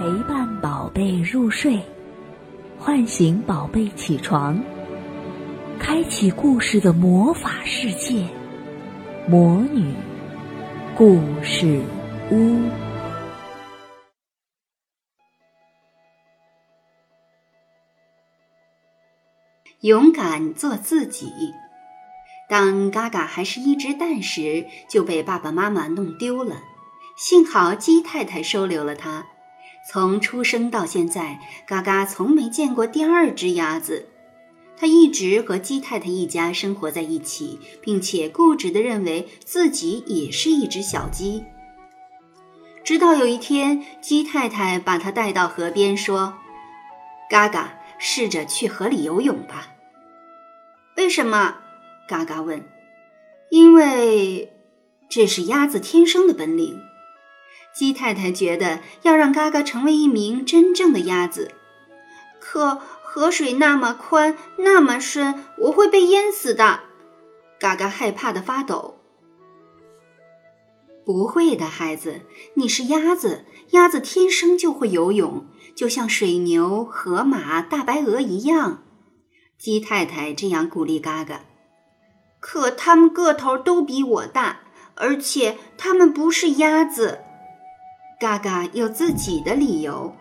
陪伴宝贝入睡，唤醒宝贝起床，开启故事的魔法世界——魔女故事屋。勇敢做自己。当嘎嘎还是一只蛋时，就被爸爸妈妈弄丢了。幸好鸡太太收留了它。从出生到现在，嘎嘎从没见过第二只鸭子。它一直和鸡太太一家生活在一起，并且固执地认为自己也是一只小鸡。直到有一天，鸡太太把它带到河边，说：“嘎嘎。”试着去河里游泳吧。为什么？嘎嘎问。因为这是鸭子天生的本领。鸡太太觉得要让嘎嘎成为一名真正的鸭子，可河水那么宽，那么深，我会被淹死的。嘎嘎害怕的发抖。不会的，孩子，你是鸭子，鸭子天生就会游泳。就像水牛、河马、大白鹅一样，鸡太太这样鼓励嘎嘎。可它们个头都比我大，而且它们不是鸭子。嘎嘎有自己的理由。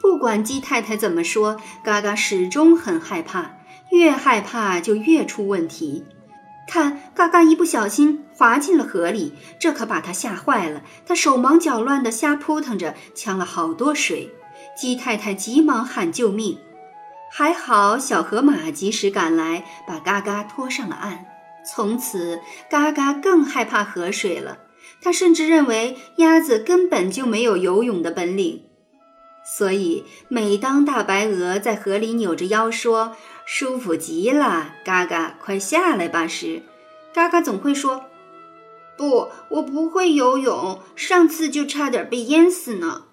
不管鸡太太怎么说，嘎嘎始终很害怕，越害怕就越出问题。看，嘎嘎一不小心滑进了河里，这可把他吓坏了。他手忙脚乱地瞎扑腾着，呛了好多水。鸡太太急忙喊救命，还好小河马及时赶来，把嘎嘎拖上了岸。从此，嘎嘎更害怕河水了。他甚至认为鸭子根本就没有游泳的本领。所以，每当大白鹅在河里扭着腰说，舒服极了，嘎嘎，快下来吧！时，嘎嘎总会说：“不，我不会游泳，上次就差点被淹死呢。”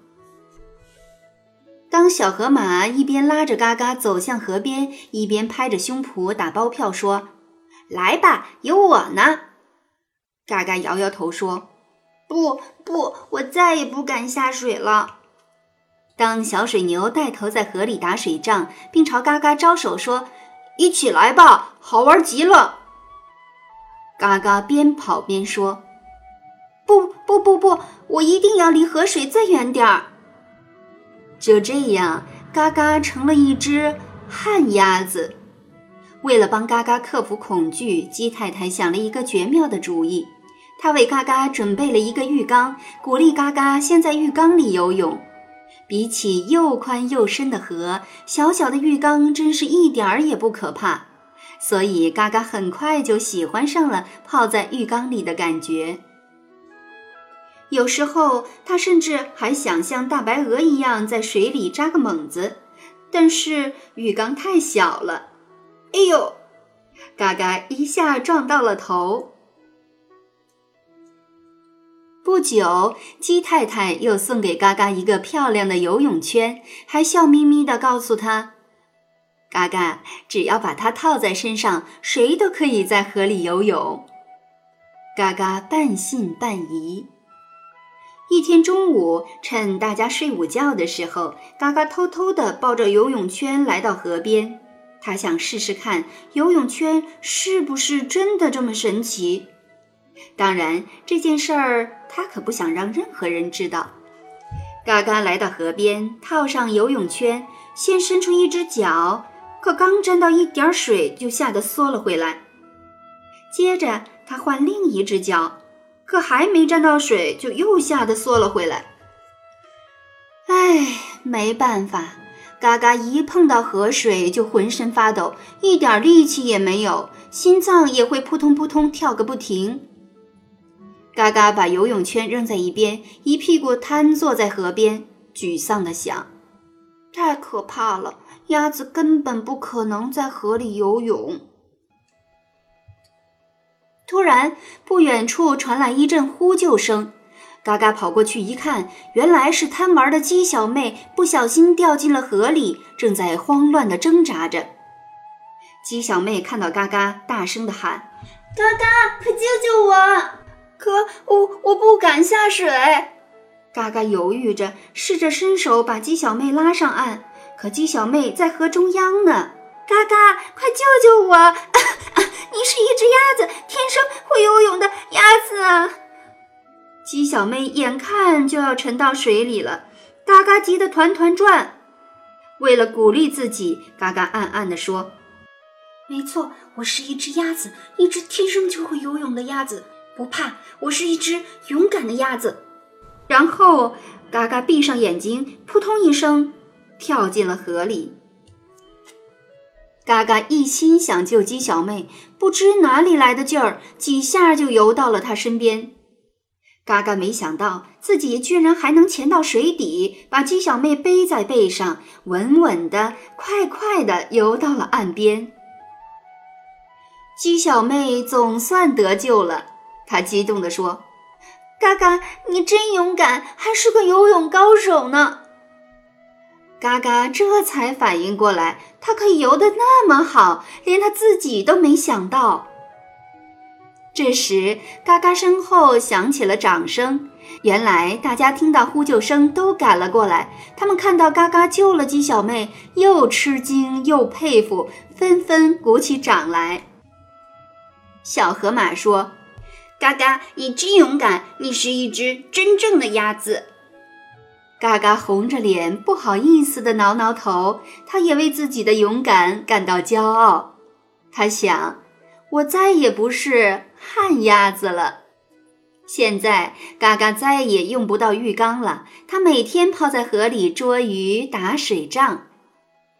当小河马一边拉着嘎嘎走向河边，一边拍着胸脯打包票说：“来吧，有我呢。”嘎嘎摇摇头说：“不，不，我再也不敢下水了。”当小水牛带头在河里打水仗，并朝嘎嘎招手说：“一起来吧，好玩极了。”嘎嘎边跑边说：“不不不不，我一定要离河水再远点儿。”就这样，嘎嘎成了一只旱鸭子。为了帮嘎嘎克服恐惧，鸡太太想了一个绝妙的主意。他为嘎嘎准备了一个浴缸，鼓励嘎嘎先在浴缸里游泳。比起又宽又深的河，小小的浴缸真是一点儿也不可怕。所以，嘎嘎很快就喜欢上了泡在浴缸里的感觉。有时候，他甚至还想像大白鹅一样在水里扎个猛子，但是浴缸太小了。哎呦，嘎嘎一下撞到了头。不久，鸡太太又送给嘎嘎一个漂亮的游泳圈，还笑眯眯地告诉他：“嘎嘎，只要把它套在身上，谁都可以在河里游泳。”嘎嘎半信半疑。一天中午，趁大家睡午觉的时候，嘎嘎偷偷地抱着游泳圈来到河边，他想试试看游泳圈是不是真的这么神奇。当然，这件事儿他可不想让任何人知道。嘎嘎来到河边，套上游泳圈，先伸出一只脚，可刚沾到一点水，就吓得缩了回来。接着，他换另一只脚，可还没沾到水，就又吓得缩了回来。唉，没办法，嘎嘎一碰到河水就浑身发抖，一点力气也没有，心脏也会扑通扑通跳个不停。嘎嘎把游泳圈扔在一边，一屁股瘫坐在河边，沮丧地想：“太可怕了，鸭子根本不可能在河里游泳。”突然，不远处传来一阵呼救声。嘎嘎跑过去一看，原来是贪玩的鸡小妹不小心掉进了河里，正在慌乱地挣扎着。鸡小妹看到嘎嘎，大声地喊：“嘎嘎，快救救我！”可我我不敢下水，嘎嘎犹豫着，试着伸手把鸡小妹拉上岸，可鸡小妹在河中央呢。嘎嘎，快救救我！啊啊、你是一只鸭子，天生会游泳的鸭子啊！鸡小妹眼看就要沉到水里了，嘎嘎急得团团转。为了鼓励自己，嘎嘎暗暗地说：“没错，我是一只鸭子，一只天生就会游泳的鸭子，不怕，我是一只勇敢的鸭子。”然后，嘎嘎闭上眼睛，扑通一声跳进了河里。嘎嘎一心想救鸡小妹，不知哪里来的劲儿，几下就游到了她身边。嘎嘎没想到自己居然还能潜到水底，把鸡小妹背在背上，稳稳的、快快的游到了岸边。鸡小妹总算得救了，他激动地说：“嘎嘎，你真勇敢，还是个游泳高手呢！”嘎嘎这才反应过来，他可以游得那么好，连他自己都没想到。这时，嘎嘎身后响起了掌声。原来大家听到呼救声都赶了过来，他们看到嘎嘎救了鸡小妹，又吃惊又佩服，纷纷鼓起掌来。小河马说：“嘎嘎，你真勇敢，你是一只真正的鸭子。”嘎嘎红着脸，不好意思地挠挠头。他也为自己的勇敢感到骄傲。他想：“我再也不是旱鸭子了。”现在，嘎嘎再也用不到浴缸了。他每天泡在河里捉鱼、打水仗。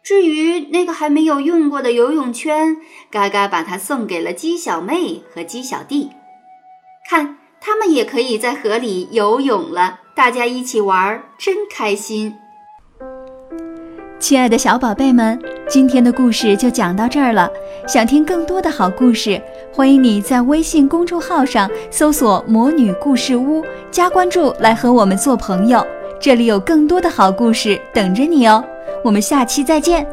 至于那个还没有用过的游泳圈，嘎嘎把它送给了鸡小妹和鸡小弟。看，他们也可以在河里游泳了。大家一起玩儿，真开心！亲爱的小宝贝们，今天的故事就讲到这儿了。想听更多的好故事，欢迎你在微信公众号上搜索“魔女故事屋”，加关注来和我们做朋友。这里有更多的好故事等着你哦。我们下期再见。